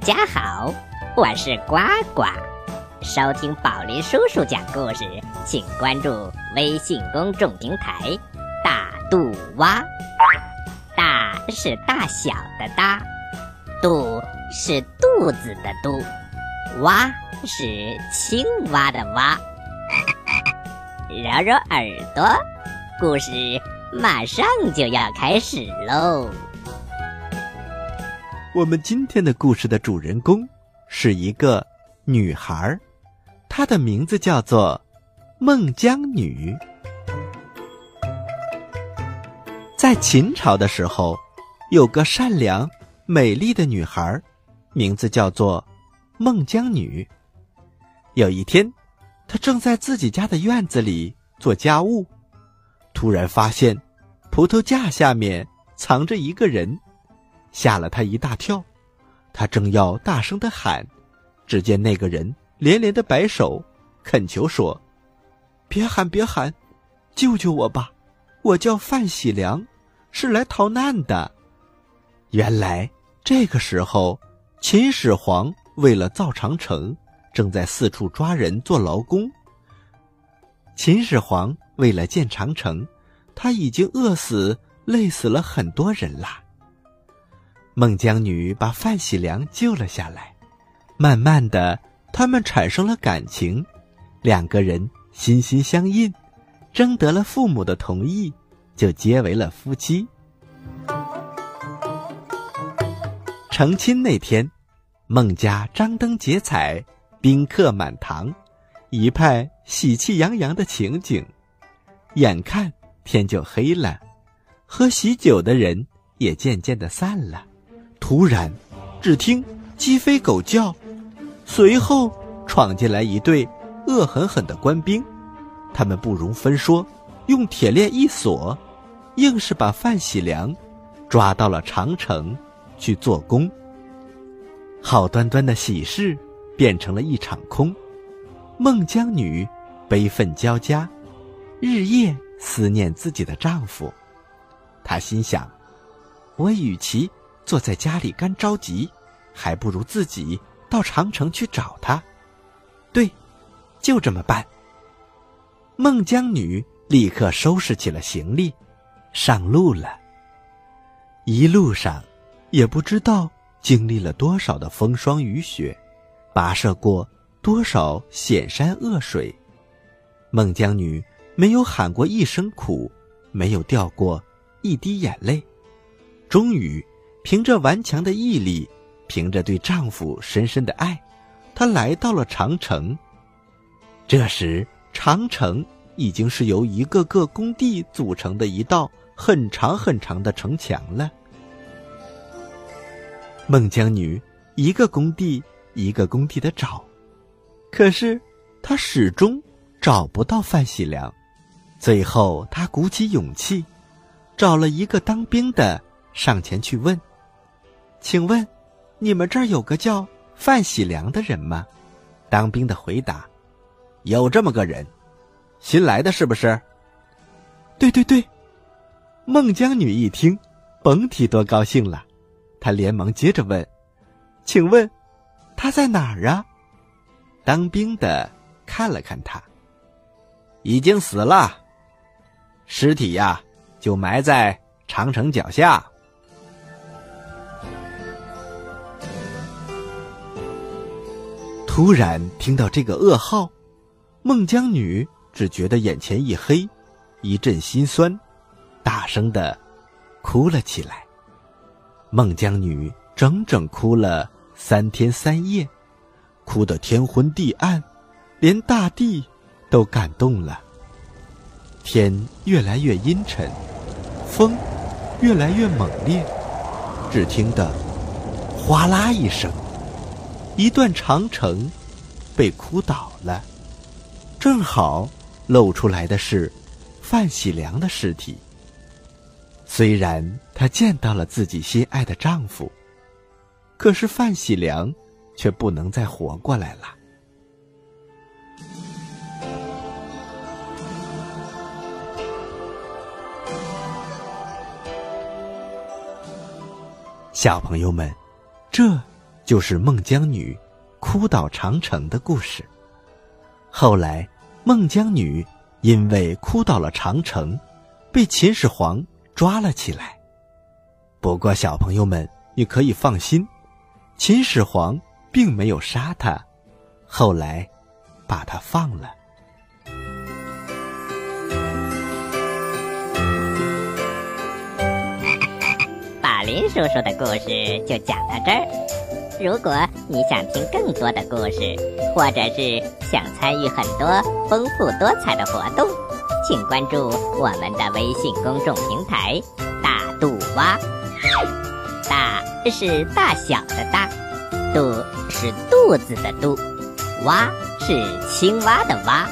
家好，我是呱呱。收听宝林叔叔讲故事，请关注微信公众平台“大肚蛙”。大是大小的大，肚是肚子的肚，蛙是青蛙的蛙。揉揉耳朵，故事马上就要开始喽。我们今天的故事的主人公是一个女孩，她的名字叫做孟姜女。在秦朝的时候，有个善良、美丽的女孩，名字叫做孟姜女。有一天，她正在自己家的院子里做家务，突然发现葡萄架下面藏着一个人。吓了他一大跳，他正要大声的喊，只见那个人连连的摆手，恳求说：“别喊，别喊，救救我吧！我叫范喜良，是来逃难的。”原来这个时候，秦始皇为了造长城，正在四处抓人做劳工。秦始皇为了建长城，他已经饿死、累死了很多人啦。孟姜女把范喜良救了下来，慢慢的，他们产生了感情，两个人心心相印，征得了父母的同意，就结为了夫妻。成亲那天，孟家张灯结彩，宾客满堂，一派喜气洋洋的情景。眼看天就黑了，喝喜酒的人也渐渐的散了。突然，只听鸡飞狗叫，随后闯进来一队恶狠狠的官兵，他们不容分说，用铁链一锁，硬是把范喜良抓到了长城去做工。好端端的喜事变成了一场空，孟姜女悲愤交加，日夜思念自己的丈夫。她心想：我与其……坐在家里干着急，还不如自己到长城去找他。对，就这么办。孟姜女立刻收拾起了行李，上路了。一路上，也不知道经历了多少的风霜雨雪，跋涉过多少险山恶水。孟姜女没有喊过一声苦，没有掉过一滴眼泪，终于。凭着顽强的毅力，凭着对丈夫深深的爱，她来到了长城。这时，长城已经是由一个个工地组成的一道很长很长的城墙了。孟姜女一个工地一个工地的找，可是她始终找不到范喜良。最后，她鼓起勇气，找了一个当兵的上前去问。请问，你们这儿有个叫范喜良的人吗？当兵的回答：“有这么个人，新来的是不是？”对对对。孟姜女一听，甭提多高兴了，她连忙接着问：“请问，他在哪儿啊？”当兵的看了看他，已经死了，尸体呀就埋在长城脚下。突然听到这个噩耗，孟姜女只觉得眼前一黑，一阵心酸，大声的哭了起来。孟姜女整整哭了三天三夜，哭得天昏地暗，连大地都感动了。天越来越阴沉，风越来越猛烈，只听得哗啦一声。一段长城被哭倒了，正好露出来的是范喜良的尸体。虽然她见到了自己心爱的丈夫，可是范喜良却不能再活过来了。小朋友们，这。就是孟姜女哭倒长城的故事。后来，孟姜女因为哭倒了长城，被秦始皇抓了起来。不过，小朋友们，你可以放心，秦始皇并没有杀他，后来把他放了。把林叔叔的故事就讲到这儿。如果你想听更多的故事，或者是想参与很多丰富多彩的活动，请关注我们的微信公众平台“大肚蛙”。大是大小的大，肚是肚子的肚，蛙是青蛙的蛙。